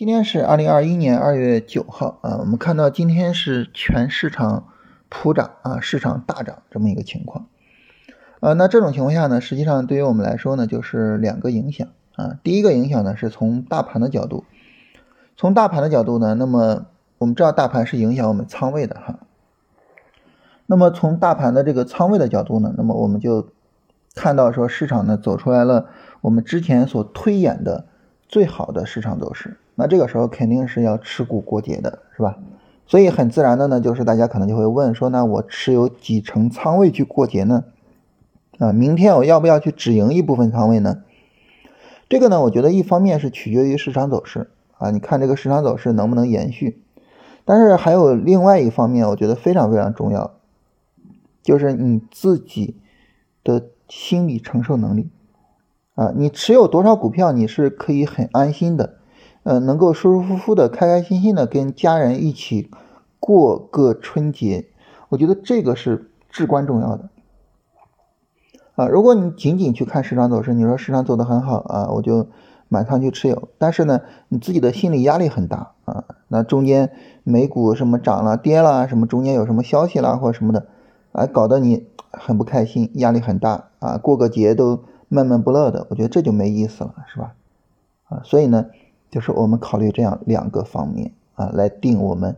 今天是二零二一年二月九号啊，我们看到今天是全市场普涨啊，市场大涨这么一个情况。呃，那这种情况下呢，实际上对于我们来说呢，就是两个影响啊。第一个影响呢，是从大盘的角度，从大盘的角度呢，那么我们知道大盘是影响我们仓位的哈。那么从大盘的这个仓位的角度呢，那么我们就看到说市场呢走出来了我们之前所推演的最好的市场走势。那这个时候肯定是要持股过节的，是吧？所以很自然的呢，就是大家可能就会问说，那我持有几成仓位去过节呢？啊，明天我要不要去止盈一部分仓位呢？这个呢，我觉得一方面是取决于市场走势啊，你看这个市场走势能不能延续？但是还有另外一方面，我觉得非常非常重要，就是你自己的心理承受能力啊，你持有多少股票，你是可以很安心的。呃，能够舒舒服服的、开开心心的跟家人一起过个春节，我觉得这个是至关重要的。啊，如果你仅仅去看市场走势，你说市场走得很好啊，我就满仓去持有，但是呢，你自己的心理压力很大啊。那中间美股什么涨了、跌了，什么中间有什么消息啦或什么的，啊，搞得你很不开心，压力很大啊，过个节都闷闷不乐的，我觉得这就没意思了，是吧？啊，所以呢。就是我们考虑这样两个方面啊，来定我们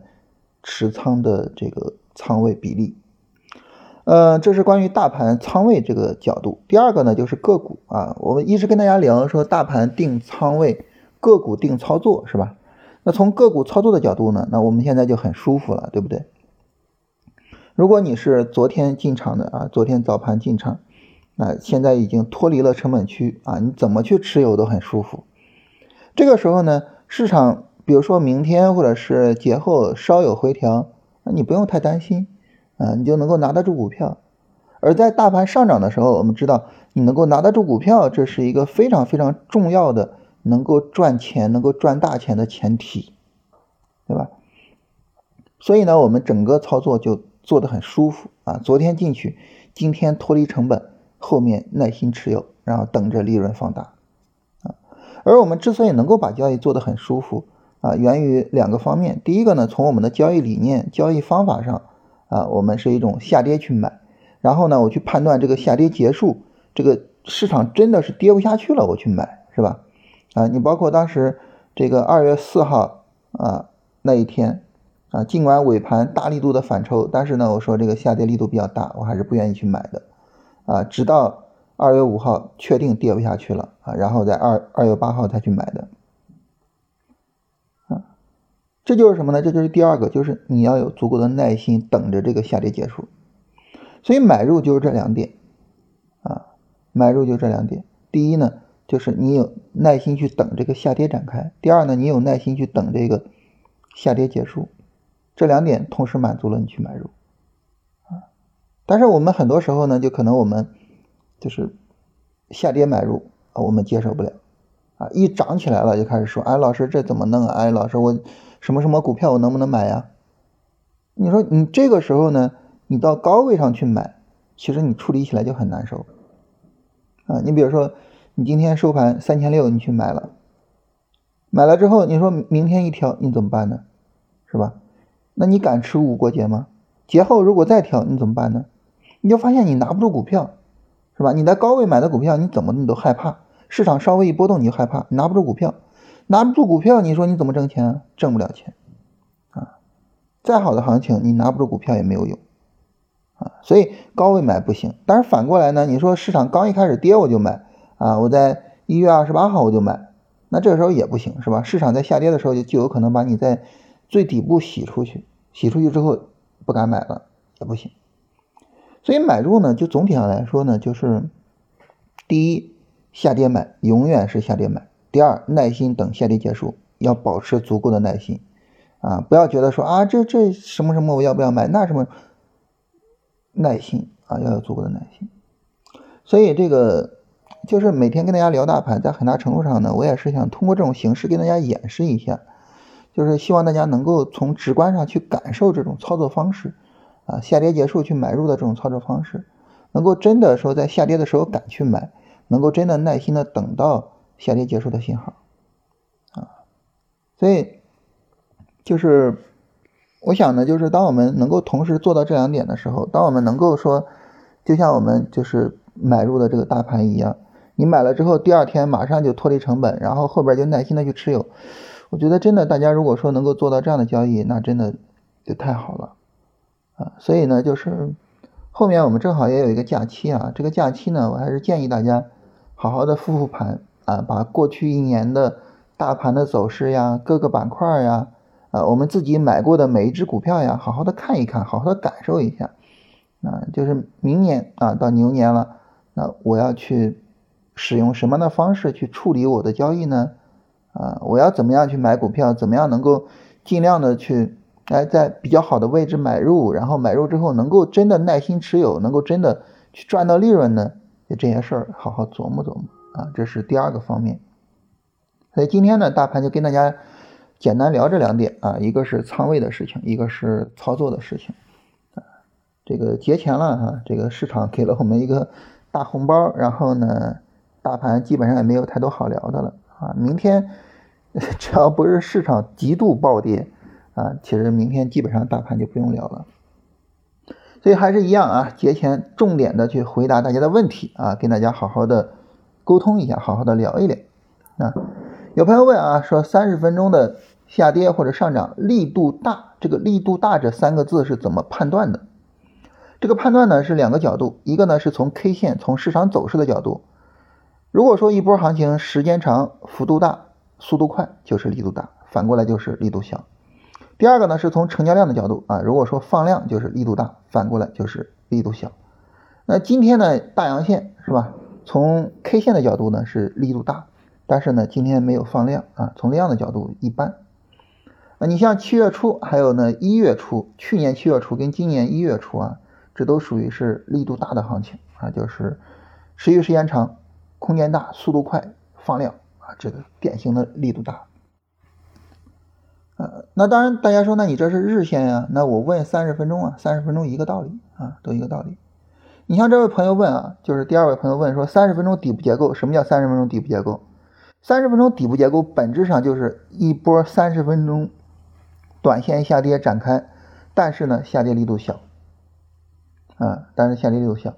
持仓的这个仓位比例。呃，这是关于大盘仓位这个角度。第二个呢，就是个股啊，我们一直跟大家聊说大盘定仓位，个股定操作是吧？那从个股操作的角度呢，那我们现在就很舒服了，对不对？如果你是昨天进场的啊，昨天早盘进场，那现在已经脱离了成本区啊，你怎么去持有都很舒服。这个时候呢，市场比如说明天或者是节后稍有回调，那你不用太担心，啊，你就能够拿得住股票。而在大盘上涨的时候，我们知道你能够拿得住股票，这是一个非常非常重要的能够赚钱、能够赚大钱的前提，对吧？所以呢，我们整个操作就做得很舒服啊。昨天进去，今天脱离成本，后面耐心持有，然后等着利润放大。而我们之所以能够把交易做得很舒服啊，源于两个方面。第一个呢，从我们的交易理念、交易方法上啊，我们是一种下跌去买，然后呢，我去判断这个下跌结束，这个市场真的是跌不下去了，我去买，是吧？啊，你包括当时这个二月四号啊那一天啊，尽管尾盘大力度的反抽，但是呢，我说这个下跌力度比较大，我还是不愿意去买的啊，直到。二月五号确定跌不下去了啊，然后在二二月八号才去买的，啊，这就是什么呢？这就是第二个，就是你要有足够的耐心等着这个下跌结束。所以买入就是这两点啊，买入就这两点。第一呢，就是你有耐心去等这个下跌展开；第二呢，你有耐心去等这个下跌结束。这两点同时满足了，你去买入啊。但是我们很多时候呢，就可能我们。就是下跌买入啊，我们接受不了啊！一涨起来了就开始说，哎，老师这怎么弄啊？哎，老师我什么什么股票我能不能买呀？你说你这个时候呢，你到高位上去买，其实你处理起来就很难受啊！你比如说你今天收盘三千六，你去买了，买了之后你说明天一调你怎么办呢？是吧？那你敢持股过节吗？节后如果再调你怎么办呢？你就发现你拿不住股票。是吧？你在高位买的股票，你怎么你都害怕。市场稍微一波动，你就害怕，拿不住股票，拿不住股票，你说你怎么挣钱？挣不了钱啊！再好的行情，你拿不住股票也没有用啊！所以高位买不行。但是反过来呢？你说市场刚一开始跌我就买啊，我在一月二十八号我就买，那这个时候也不行，是吧？市场在下跌的时候就就有可能把你在最底部洗出去，洗出去之后不敢买了也不行。所以买入呢，就总体上来说呢，就是第一，下跌买永远是下跌买；第二，耐心等下跌结束，要保持足够的耐心啊，不要觉得说啊，这这什么什么我要不要买？那什么耐心啊，要有足够的耐心。所以这个就是每天跟大家聊大盘，在很大程度上呢，我也是想通过这种形式跟大家演示一下，就是希望大家能够从直观上去感受这种操作方式。啊，下跌结束去买入的这种操作方式，能够真的说在下跌的时候敢去买，能够真的耐心的等到下跌结束的信号，啊，所以就是我想呢，就是当我们能够同时做到这两点的时候，当我们能够说，就像我们就是买入的这个大盘一样，你买了之后，第二天马上就脱离成本，然后后边就耐心的去持有。我觉得真的，大家如果说能够做到这样的交易，那真的就太好了。啊！所以呢，就是后面我们正好也有一个假期啊，这个假期呢，我还是建议大家好好的复复盘啊，把过去一年的大盘的走势呀、各个板块呀、啊我们自己买过的每一只股票呀，好好的看一看，好好的感受一下啊，就是明年啊到牛年了，那我要去使用什么样的方式去处理我的交易呢？啊，我要怎么样去买股票？怎么样能够尽量的去哎，在比较好的位置买入，然后买入之后能够真的耐心持有，能够真的去赚到利润呢？就这些事儿好好琢磨琢磨啊，这是第二个方面。所以今天呢，大盘就跟大家简单聊这两点啊，一个是仓位的事情，一个是操作的事情啊。这个节前了哈，这个市场给了我们一个大红包，然后呢，大盘基本上也没有太多好聊的了。啊，明天 只要不是市场极度暴跌啊，其实明天基本上大盘就不用聊了。所以还是一样啊，节前重点的去回答大家的问题啊，跟大家好好的沟通一下，好好的聊一聊啊。有朋友问啊，说三十分钟的下跌或者上涨力度大，这个力度大这三个字是怎么判断的？这个判断呢是两个角度，一个呢是从 K 线从市场走势的角度。如果说一波行情时间长、幅度大、速度快，就是力度大；反过来就是力度小。第二个呢，是从成交量的角度啊，如果说放量就是力度大，反过来就是力度小。那今天呢大阳线是吧？从 K 线的角度呢是力度大，但是呢今天没有放量啊，从量的角度一般。啊，你像七月初还有呢一月初，去年七月初跟今年一月初啊，这都属于是力度大的行情啊，就是持续时间长。空间大，速度快，放量啊，这个典型的力度大。那当然，大家说，那你这是日线呀？那我问三十分钟啊，三十分钟一个道理啊，都一个道理。你像这位朋友问啊，就是第二位朋友问说，三十分钟底部结构，什么叫三十分钟底部结构？三十分钟底部结构本质上就是一波三十分钟短线下跌展开，但是呢，下跌力度小啊，但是下跌力度小。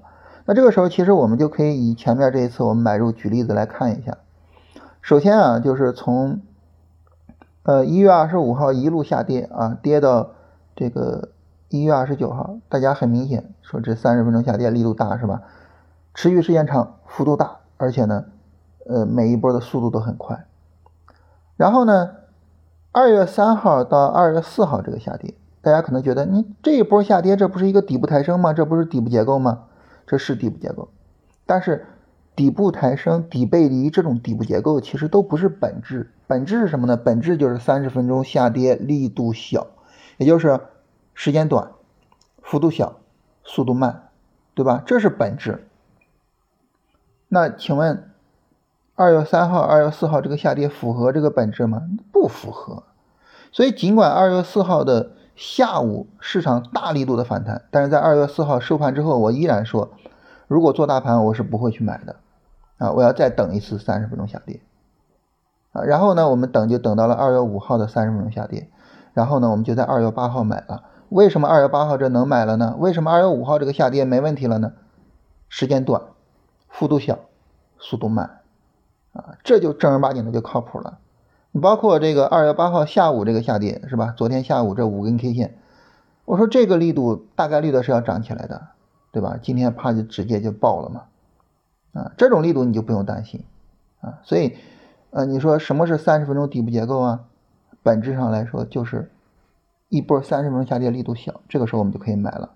那这个时候，其实我们就可以以前面这一次我们买入举例子来看一下。首先啊，就是从呃一月二十五号一路下跌啊，跌到这个一月二十九号，大家很明显说这三十分钟下跌力度大是吧？持续时间长，幅度大，而且呢，呃每一波的速度都很快。然后呢，二月三号到二月四号这个下跌，大家可能觉得你这一波下跌，这不是一个底部抬升吗？这不是底部结构吗？这是底部结构，但是底部抬升、底背离这种底部结构其实都不是本质。本质是什么呢？本质就是三十分钟下跌力度小，也就是时间短、幅度小、速度慢，对吧？这是本质。那请问，二月三号、二月四号这个下跌符合这个本质吗？不符合。所以尽管二月四号的。下午市场大力度的反弹，但是在二月四号收盘之后，我依然说，如果做大盘，我是不会去买的，啊，我要再等一次三十分钟下跌，啊，然后呢，我们等就等到了二月五号的三十分钟下跌，然后呢，我们就在二月八号买了。为什么二月八号这能买了呢？为什么二月五号这个下跌没问题了呢？时间短，幅度小，速度慢，啊，这就正儿八经的就靠谱了。包括这个二月八号下午这个下跌是吧？昨天下午这五根 K 线，我说这个力度大概率的是要涨起来的，对吧？今天怕就直接就爆了嘛，啊，这种力度你就不用担心啊。所以，呃，你说什么是三十分钟底部结构啊？本质上来说就是一波三十分钟下跌力度小，这个时候我们就可以买了。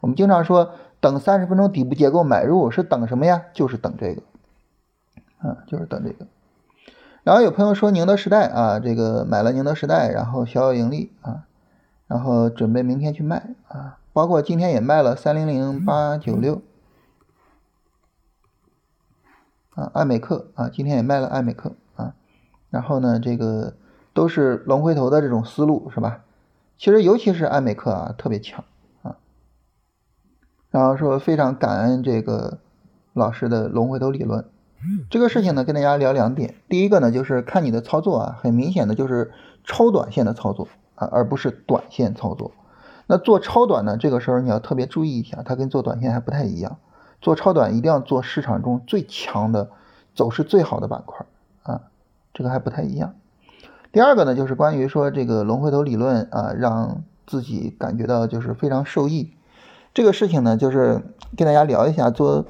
我们经常说等三十分钟底部结构买入是等什么呀？就是等这个，啊，就是等这个。然后有朋友说宁德时代啊，这个买了宁德时代，然后小有盈利啊，然后准备明天去卖啊，包括今天也卖了三零零八九六啊，爱美克啊，今天也卖了爱美克啊，然后呢，这个都是龙回头的这种思路是吧？其实尤其是爱美克啊，特别强啊，然后说非常感恩这个老师的龙回头理论这个事情呢，跟大家聊两点。第一个呢，就是看你的操作啊，很明显的就是超短线的操作啊，而不是短线操作。那做超短呢，这个时候你要特别注意一下，它跟做短线还不太一样。做超短一定要做市场中最强的、走势最好的板块啊，这个还不太一样。第二个呢，就是关于说这个龙回头理论啊，让自己感觉到就是非常受益。这个事情呢，就是跟大家聊一下，做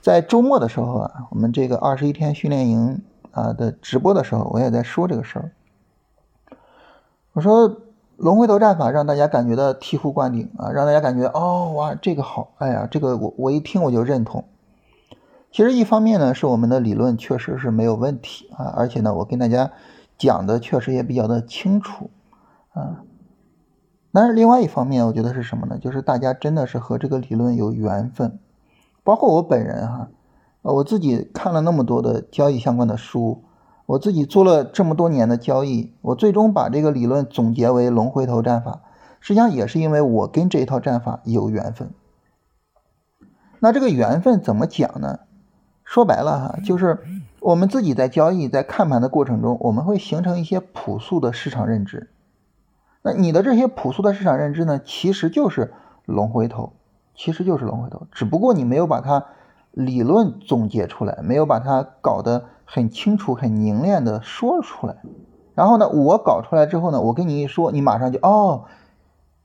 在周末的时候啊，我们这个二十一天训练营啊的直播的时候，我也在说这个事儿。我说龙回头战法让大家感觉到醍醐灌顶啊，让大家感觉哦哇这个好，哎呀这个我我一听我就认同。其实一方面呢，是我们的理论确实是没有问题啊，而且呢，我跟大家讲的确实也比较的清楚啊。但是另外一方面，我觉得是什么呢？就是大家真的是和这个理论有缘分，包括我本人哈，我自己看了那么多的交易相关的书，我自己做了这么多年的交易，我最终把这个理论总结为龙回头战法，实际上也是因为我跟这一套战法有缘分。那这个缘分怎么讲呢？说白了哈，就是我们自己在交易、在看盘的过程中，我们会形成一些朴素的市场认知。那你的这些朴素的市场认知呢，其实就是龙回头，其实就是龙回头，只不过你没有把它理论总结出来，没有把它搞得很清楚、很凝练的说出来。然后呢，我搞出来之后呢，我跟你一说，你马上就哦，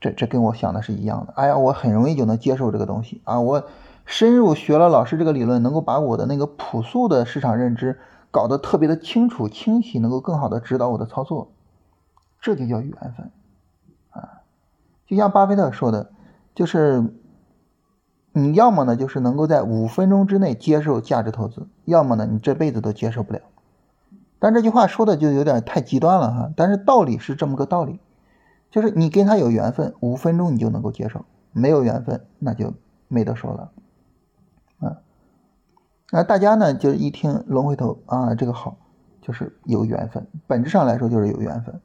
这这跟我想的是一样的。哎呀，我很容易就能接受这个东西啊！我深入学了老师这个理论，能够把我的那个朴素的市场认知搞得特别的清楚、清晰，能够更好的指导我的操作，这就叫缘分啊。就像巴菲特说的，就是你要么呢，就是能够在五分钟之内接受价值投资，要么呢，你这辈子都接受不了。但这句话说的就有点太极端了哈。但是道理是这么个道理，就是你跟他有缘分，五分钟你就能够接受；没有缘分，那就没得说了。啊，那大家呢就一听龙回头啊，这个好，就是有缘分，本质上来说就是有缘分。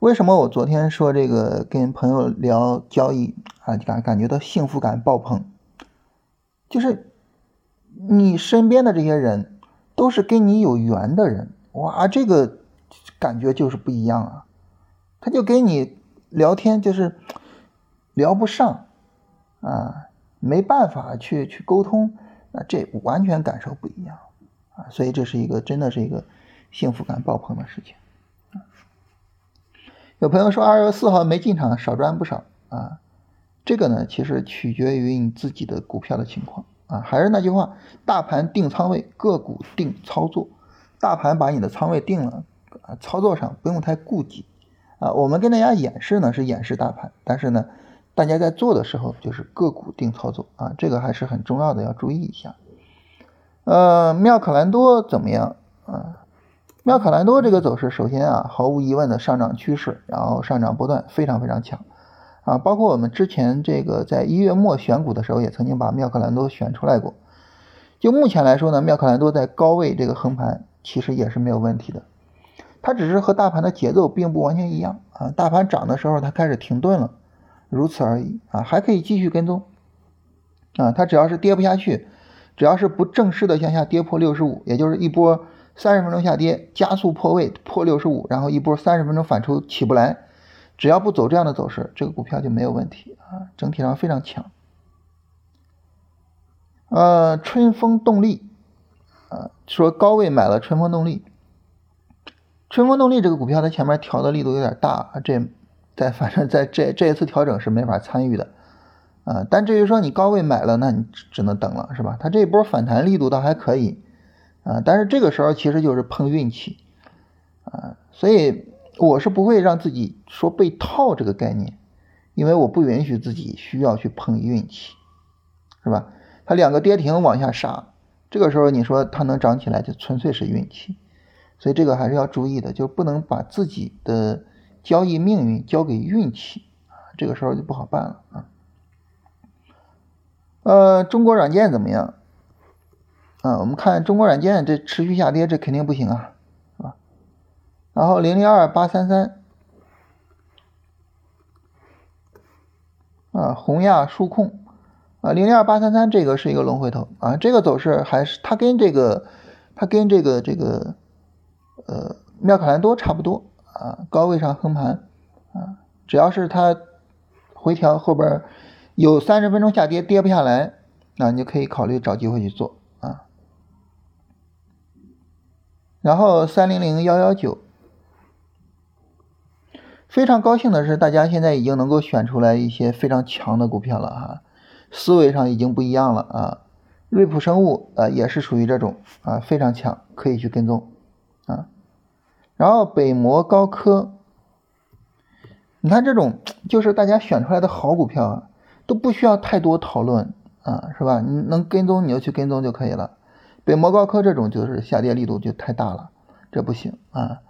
为什么我昨天说这个跟朋友聊交易啊，感感觉到幸福感爆棚？就是你身边的这些人都是跟你有缘的人，哇，这个感觉就是不一样啊！他就跟你聊天就是聊不上啊，没办法去去沟通，那这完全感受不一样啊！所以这是一个真的是一个幸福感爆棚的事情。有朋友说二月四号没进场，少赚不少啊。这个呢，其实取决于你自己的股票的情况啊。还是那句话，大盘定仓位，个股定操作。大盘把你的仓位定了啊，操作上不用太顾忌啊。我们跟大家演示呢是演示大盘，但是呢，大家在做的时候就是个股定操作啊，这个还是很重要的，要注意一下。呃，妙可蓝多怎么样啊？妙可蓝多这个走势，首先啊，毫无疑问的上涨趋势，然后上涨波段非常非常强啊。包括我们之前这个在一月末选股的时候，也曾经把妙可蓝多选出来过。就目前来说呢，妙可蓝多在高位这个横盘其实也是没有问题的，它只是和大盘的节奏并不完全一样啊。大盘涨的时候它开始停顿了，如此而已啊，还可以继续跟踪啊。它只要是跌不下去，只要是不正式的向下跌破六十五，也就是一波。三十分钟下跌，加速破位破六十五，然后一波三十分钟反抽起不来，只要不走这样的走势，这个股票就没有问题啊，整体上非常强。呃，春风动力啊，说高位买了春风动力，春风动力这个股票它前面调的力度有点大，这在反正在这这一次调整是没法参与的啊。但至于说你高位买了，那你只能等了，是吧？它这一波反弹力度倒还可以。啊，但是这个时候其实就是碰运气，啊，所以我是不会让自己说被套这个概念，因为我不允许自己需要去碰运气，是吧？它两个跌停往下杀，这个时候你说它能涨起来，就纯粹是运气，所以这个还是要注意的，就不能把自己的交易命运交给运气，啊，这个时候就不好办了啊。呃，中国软件怎么样？啊，我们看中国软件这持续下跌，这肯定不行啊，是吧？然后零零二八三三，啊，宏亚数控，啊，零零二八三三这个是一个龙回头啊，这个走势还是它跟这个它跟这个这个呃妙可蓝多差不多啊，高位上横盘啊，只要是它回调后边有三十分钟下跌跌不下来，那你就可以考虑找机会去做啊。然后三零零幺幺九，非常高兴的是，大家现在已经能够选出来一些非常强的股票了哈。思维上已经不一样了啊，瑞普生物啊也是属于这种啊非常强，可以去跟踪啊。然后北摩高科，你看这种就是大家选出来的好股票啊，都不需要太多讨论啊，是吧？你能跟踪你就去跟踪就可以了。北摩高科这种就是下跌力度就太大了，这不行啊。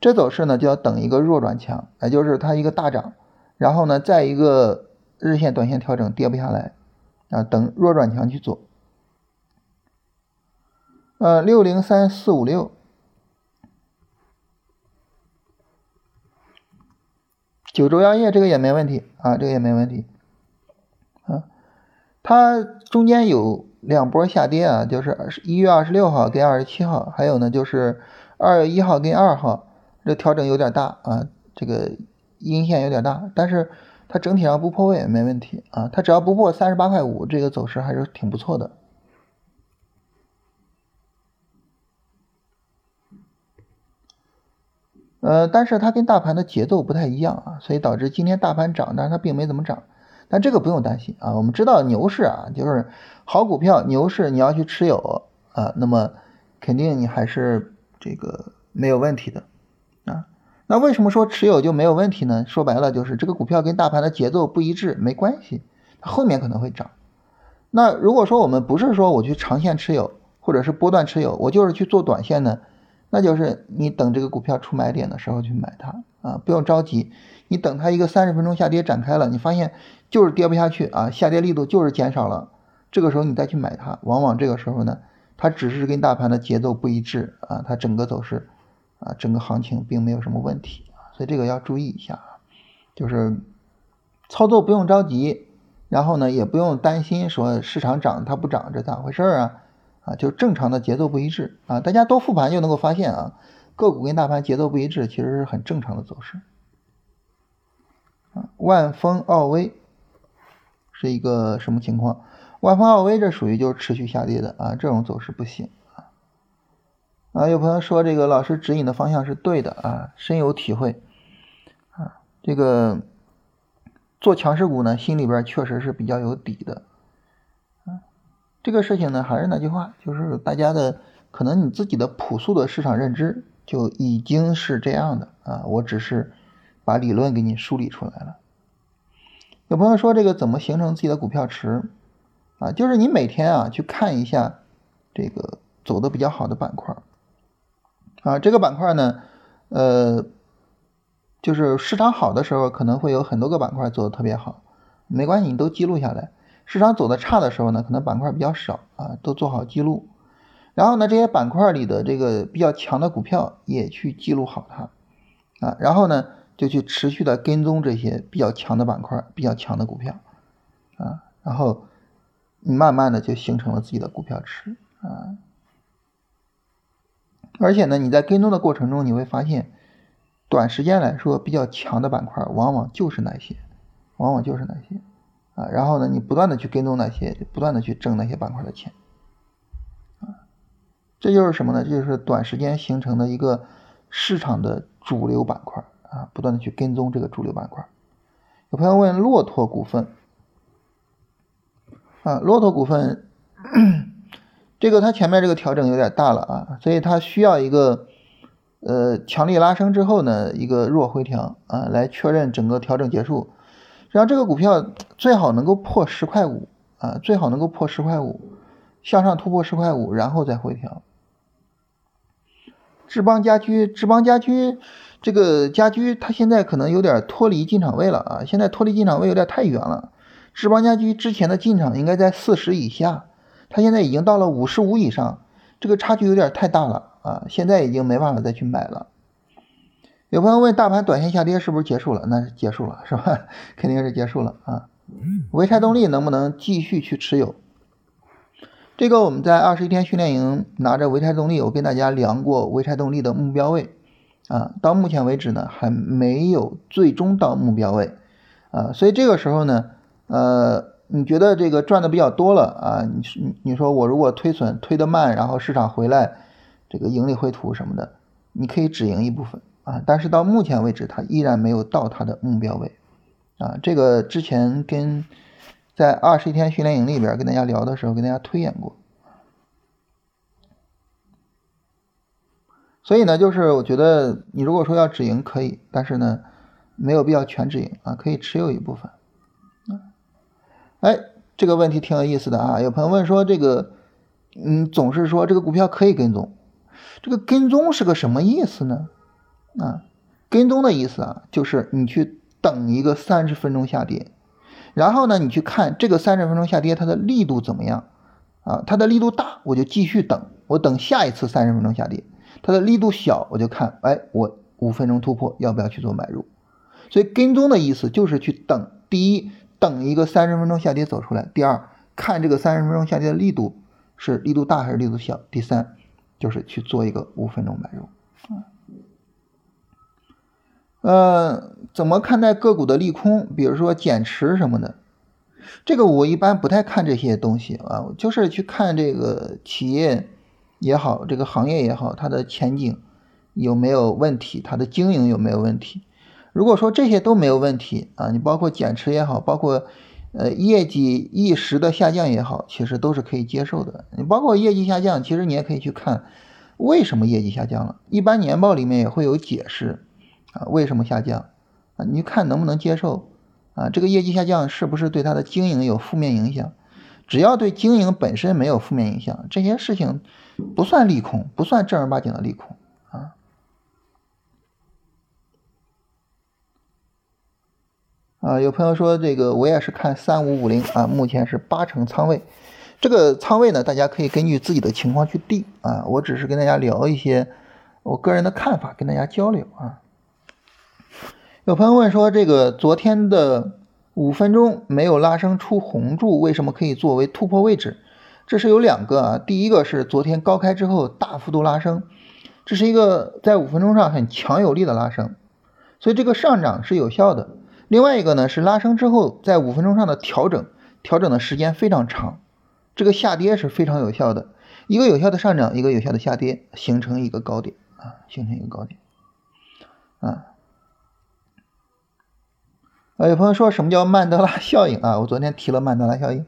这走势呢就要等一个弱转强，也就是它一个大涨，然后呢再一个日线、短线调整跌不下来。啊，等弱转强去做。呃，六零三四五六，九州药业这个也没问题啊，这个也没问题。啊，它中间有两波下跌啊，就是一月二十六号跟二十七号，还有呢就是二月一号跟二号，这调整有点大啊，这个阴线有点大，但是。它整体上不破位没问题啊，它只要不破三十八块五，这个走势还是挺不错的。呃，但是它跟大盘的节奏不太一样啊，所以导致今天大盘涨，但是它并没怎么涨。但这个不用担心啊，我们知道牛市啊，就是好股票牛市你要去持有啊，那么肯定你还是这个没有问题的啊。那为什么说持有就没有问题呢？说白了就是这个股票跟大盘的节奏不一致，没关系，它后面可能会涨。那如果说我们不是说我去长线持有，或者是波段持有，我就是去做短线呢，那就是你等这个股票出买点的时候去买它啊，不用着急。你等它一个三十分钟下跌展开了，你发现就是跌不下去啊，下跌力度就是减少了，这个时候你再去买它，往往这个时候呢，它只是跟大盘的节奏不一致啊，它整个走势。啊，整个行情并没有什么问题啊，所以这个要注意一下啊，就是操作不用着急，然后呢也不用担心说市场涨它不涨这咋回事啊？啊，就是正常的节奏不一致啊，大家多复盘就能够发现啊，个股跟大盘节奏不一致其实是很正常的走势啊。万丰奥威是一个什么情况？万丰奥威这属于就是持续下跌的啊，这种走势不行。啊，啊有朋友说这个老师指引的方向是对的啊，深有体会啊。这个做强势股呢，心里边确实是比较有底的。这个事情呢，还是那句话，就是大家的可能你自己的朴素的市场认知就已经是这样的啊。我只是把理论给你梳理出来了。有朋友说这个怎么形成自己的股票池啊？就是你每天啊去看一下这个走的比较好的板块。啊，这个板块呢，呃，就是市场好的时候，可能会有很多个板块走的特别好，没关系，你都记录下来。市场走的差的时候呢，可能板块比较少啊，都做好记录。然后呢，这些板块里的这个比较强的股票也去记录好它啊，然后呢，就去持续的跟踪这些比较强的板块、比较强的股票啊，然后你慢慢的就形成了自己的股票池啊。而且呢，你在跟踪的过程中，你会发现，短时间来说比较强的板块，往往就是那些，往往就是那些，啊，然后呢，你不断的去跟踪那些，不断的去挣那些板块的钱，啊，这就是什么呢？这就是短时间形成的一个市场的主流板块，啊，不断的去跟踪这个主流板块。有朋友问骆驼股份，啊，骆驼股份。这个它前面这个调整有点大了啊，所以它需要一个呃强力拉升之后呢，一个弱回调啊，来确认整个调整结束。然后这个股票最好能够破十块五啊，最好能够破十块五，向上突破十块五，然后再回调。志邦家居，志邦家居这个家居它现在可能有点脱离进场位了啊，现在脱离进场位有点太远了。志邦家居之前的进场应该在四十以下。它现在已经到了五十五以上，这个差距有点太大了啊！现在已经没办法再去买了。有朋友问大盘短线下跌是不是结束了？那是结束了，是吧？肯定是结束了啊！潍柴动力能不能继续去持有？这个我们在二十一天训练营拿着潍柴动力，我跟大家量过潍柴动力的目标位啊，到目前为止呢还没有最终到目标位啊，所以这个时候呢，呃，你觉得这个赚的比较多了啊？你你你说我如果推损推的慢，然后市场回来，这个盈利回吐什么的，你可以止盈一部分啊，但是到目前为止它依然没有到它的目标位啊，这个之前跟。在二十一天训练营里边跟大家聊的时候，跟大家推演过。所以呢，就是我觉得你如果说要止盈可以，但是呢，没有必要全止盈啊，可以持有一部分。哎，这个问题挺有意思的啊！有朋友问说，这个嗯，总是说这个股票可以跟踪，这个跟踪是个什么意思呢？啊，跟踪的意思啊，就是你去等一个三十分钟下跌。然后呢，你去看这个三十分钟下跌，它的力度怎么样？啊，它的力度大，我就继续等，我等下一次三十分钟下跌。它的力度小，我就看，哎，我五分钟突破，要不要去做买入？所以跟踪的意思就是去等，第一，等一个三十分钟下跌走出来；第二，看这个三十分钟下跌的力度是力度大还是力度小；第三，就是去做一个五分钟买入。呃，怎么看待个股的利空？比如说减持什么的，这个我一般不太看这些东西啊，就是去看这个企业也好，这个行业也好，它的前景有没有问题，它的经营有没有问题。如果说这些都没有问题啊，你包括减持也好，包括呃业绩一时的下降也好，其实都是可以接受的。你包括业绩下降，其实你也可以去看为什么业绩下降了，一般年报里面也会有解释。啊，为什么下降？啊，你看能不能接受？啊，这个业绩下降是不是对它的经营有负面影响？只要对经营本身没有负面影响，这些事情不算利空，不算正儿八经的利空啊。啊，有朋友说这个我也是看三五五零啊，目前是八成仓位，这个仓位呢，大家可以根据自己的情况去定啊。我只是跟大家聊一些我个人的看法，跟大家交流啊。有朋友问说，这个昨天的五分钟没有拉升出红柱，为什么可以作为突破位置？这是有两个啊，第一个是昨天高开之后大幅度拉升，这是一个在五分钟上很强有力的拉升，所以这个上涨是有效的。另外一个呢是拉升之后在五分钟上的调整，调整的时间非常长，这个下跌是非常有效的，一个有效的上涨，一个有效的下跌，形成一个高点啊，形成一个高点啊。啊，有朋友说什么叫曼德拉效应啊？我昨天提了曼德拉效应。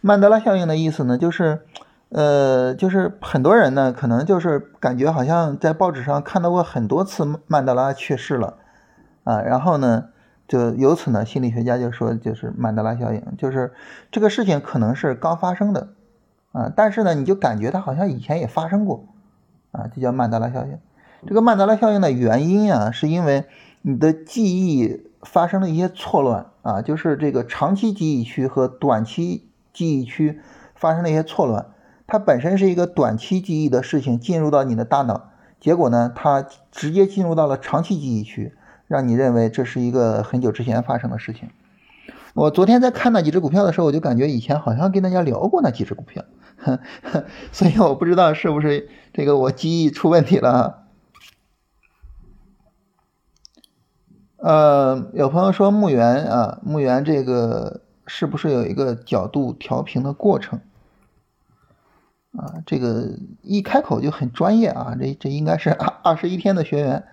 曼德拉效应的意思呢，就是，呃，就是很多人呢，可能就是感觉好像在报纸上看到过很多次曼德拉去世了，啊，然后呢，就由此呢，心理学家就说就是曼德拉效应，就是这个事情可能是刚发生的，啊，但是呢，你就感觉它好像以前也发生过，啊，就叫曼德拉效应。这个曼德拉效应的原因啊，是因为你的记忆。发生了一些错乱啊，就是这个长期记忆区和短期记忆区发生了一些错乱。它本身是一个短期记忆的事情进入到你的大脑，结果呢，它直接进入到了长期记忆区，让你认为这是一个很久之前发生的事情。我昨天在看那几只股票的时候，我就感觉以前好像跟大家聊过那几只股票，所以我不知道是不是这个我记忆出问题了。呃，有朋友说木源啊，木源这个是不是有一个角度调平的过程？啊，这个一开口就很专业啊，这这应该是二 二十一天的学员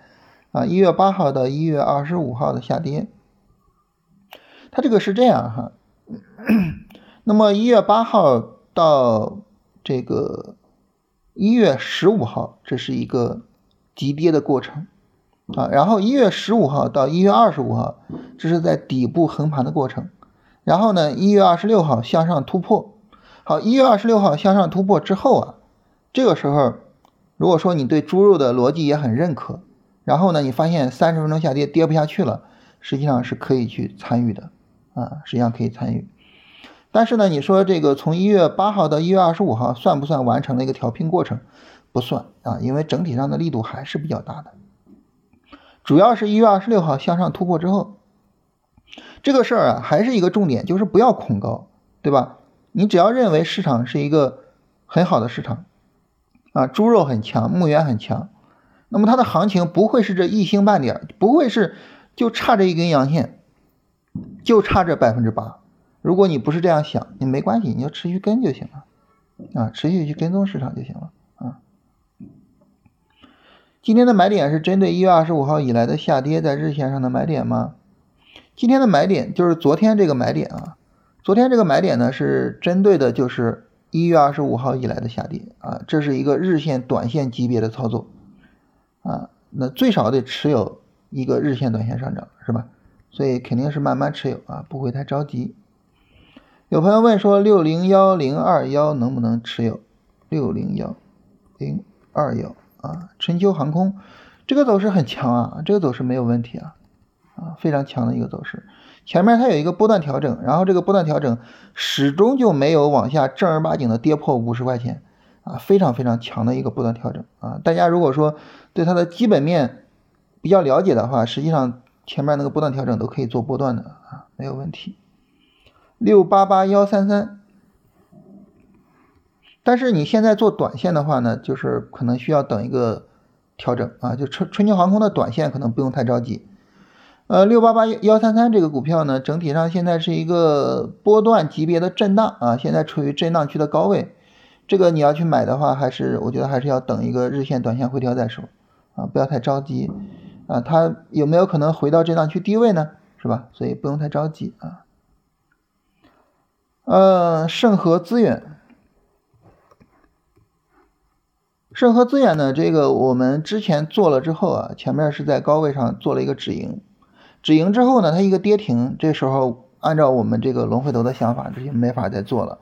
啊，一月八号到一月二十五号的下跌，它这个是这样哈，那么一月八号到这个一月十五号，这是一个急跌的过程。啊，然后一月十五号到一月二十五号，这是在底部横盘的过程。然后呢，一月二十六号向上突破。好，一月二十六号向上突破之后啊，这个时候，如果说你对猪肉的逻辑也很认可，然后呢，你发现三十分钟下跌跌不下去了，实际上是可以去参与的啊，实际上可以参与。但是呢，你说这个从一月八号到一月二十五号算不算完成了一个调平过程？不算啊，因为整体上的力度还是比较大的。主要是一月二十六号向上突破之后，这个事儿啊，还是一个重点，就是不要恐高，对吧？你只要认为市场是一个很好的市场，啊，猪肉很强，牧原很强，那么它的行情不会是这一星半点，不会是就差这一根阳线，就差这百分之八。如果你不是这样想，你没关系，你就持续跟就行了，啊，持续去跟踪市场就行了，今天的买点是针对一月二十五号以来的下跌在日线上的买点吗？今天的买点就是昨天这个买点啊，昨天这个买点呢是针对的就是一月二十五号以来的下跌啊，这是一个日线短线级别的操作啊，那最少得持有一个日线短线上涨是吧？所以肯定是慢慢持有啊，不会太着急。有朋友问说六零幺零二幺能不能持有？六零幺零二幺。啊，春秋航空这个走势很强啊，这个走势没有问题啊，啊，非常强的一个走势。前面它有一个波段调整，然后这个波段调整始终就没有往下正儿八经的跌破五十块钱啊，非常非常强的一个波段调整啊。大家如果说对它的基本面比较了解的话，实际上前面那个波段调整都可以做波段的啊，没有问题。六八八幺三三。但是你现在做短线的话呢，就是可能需要等一个调整啊，就春春秋航空的短线可能不用太着急。呃，六八八幺三三这个股票呢，整体上现在是一个波段级别的震荡啊，现在处于震荡区的高位，这个你要去买的话，还是我觉得还是要等一个日线、短线回调再说啊，不要太着急啊。它有没有可能回到震荡区低位呢？是吧？所以不用太着急啊。呃，盛和资源。盛和资源呢，这个我们之前做了之后啊，前面是在高位上做了一个止盈，止盈之后呢，它一个跌停，这时候按照我们这个龙回头的想法，这就没法再做了。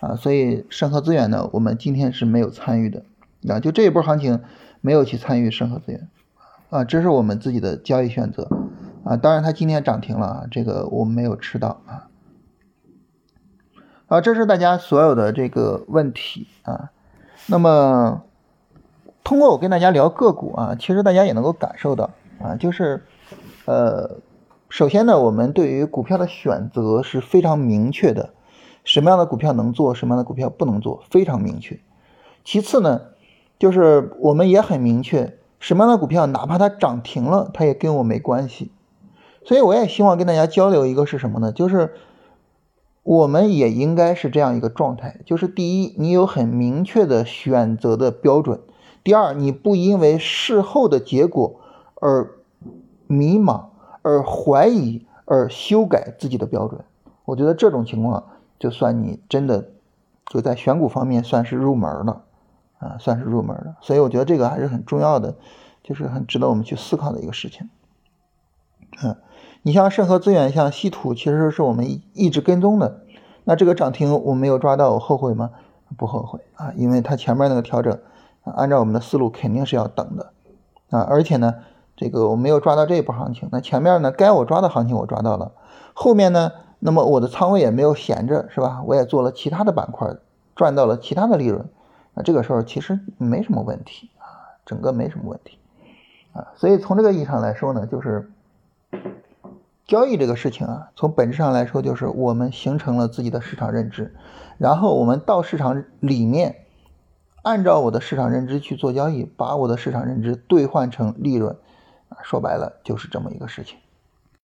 啊，所以盛和资源呢，我们今天是没有参与的。啊，就这一波行情没有去参与盛和资源。啊，这是我们自己的交易选择。啊，当然它今天涨停了啊，这个我们没有吃到啊，啊，这是大家所有的这个问题啊，那么。通过我跟大家聊个股啊，其实大家也能够感受到啊，就是，呃，首先呢，我们对于股票的选择是非常明确的，什么样的股票能做，什么样的股票不能做，非常明确。其次呢，就是我们也很明确，什么样的股票哪怕它涨停了，它也跟我没关系。所以我也希望跟大家交流一个是什么呢？就是我们也应该是这样一个状态，就是第一，你有很明确的选择的标准。第二，你不因为事后的结果而迷茫、而怀疑、而修改自己的标准。我觉得这种情况，就算你真的就在选股方面算是入门了啊，算是入门了。所以我觉得这个还是很重要的，就是很值得我们去思考的一个事情。嗯，你像盛和资源、像稀土，其实是我们一直跟踪的。那这个涨停我没有抓到，我后悔吗？不后悔啊，因为它前面那个调整。按照我们的思路，肯定是要等的啊！而且呢，这个我没有抓到这一波行情，那前面呢，该我抓的行情我抓到了，后面呢，那么我的仓位也没有闲着，是吧？我也做了其他的板块，赚到了其他的利润，那这个时候其实没什么问题啊，整个没什么问题啊。所以从这个意义上来说呢，就是交易这个事情啊，从本质上来说，就是我们形成了自己的市场认知，然后我们到市场里面。按照我的市场认知去做交易，把我的市场认知兑换成利润，啊，说白了就是这么一个事情。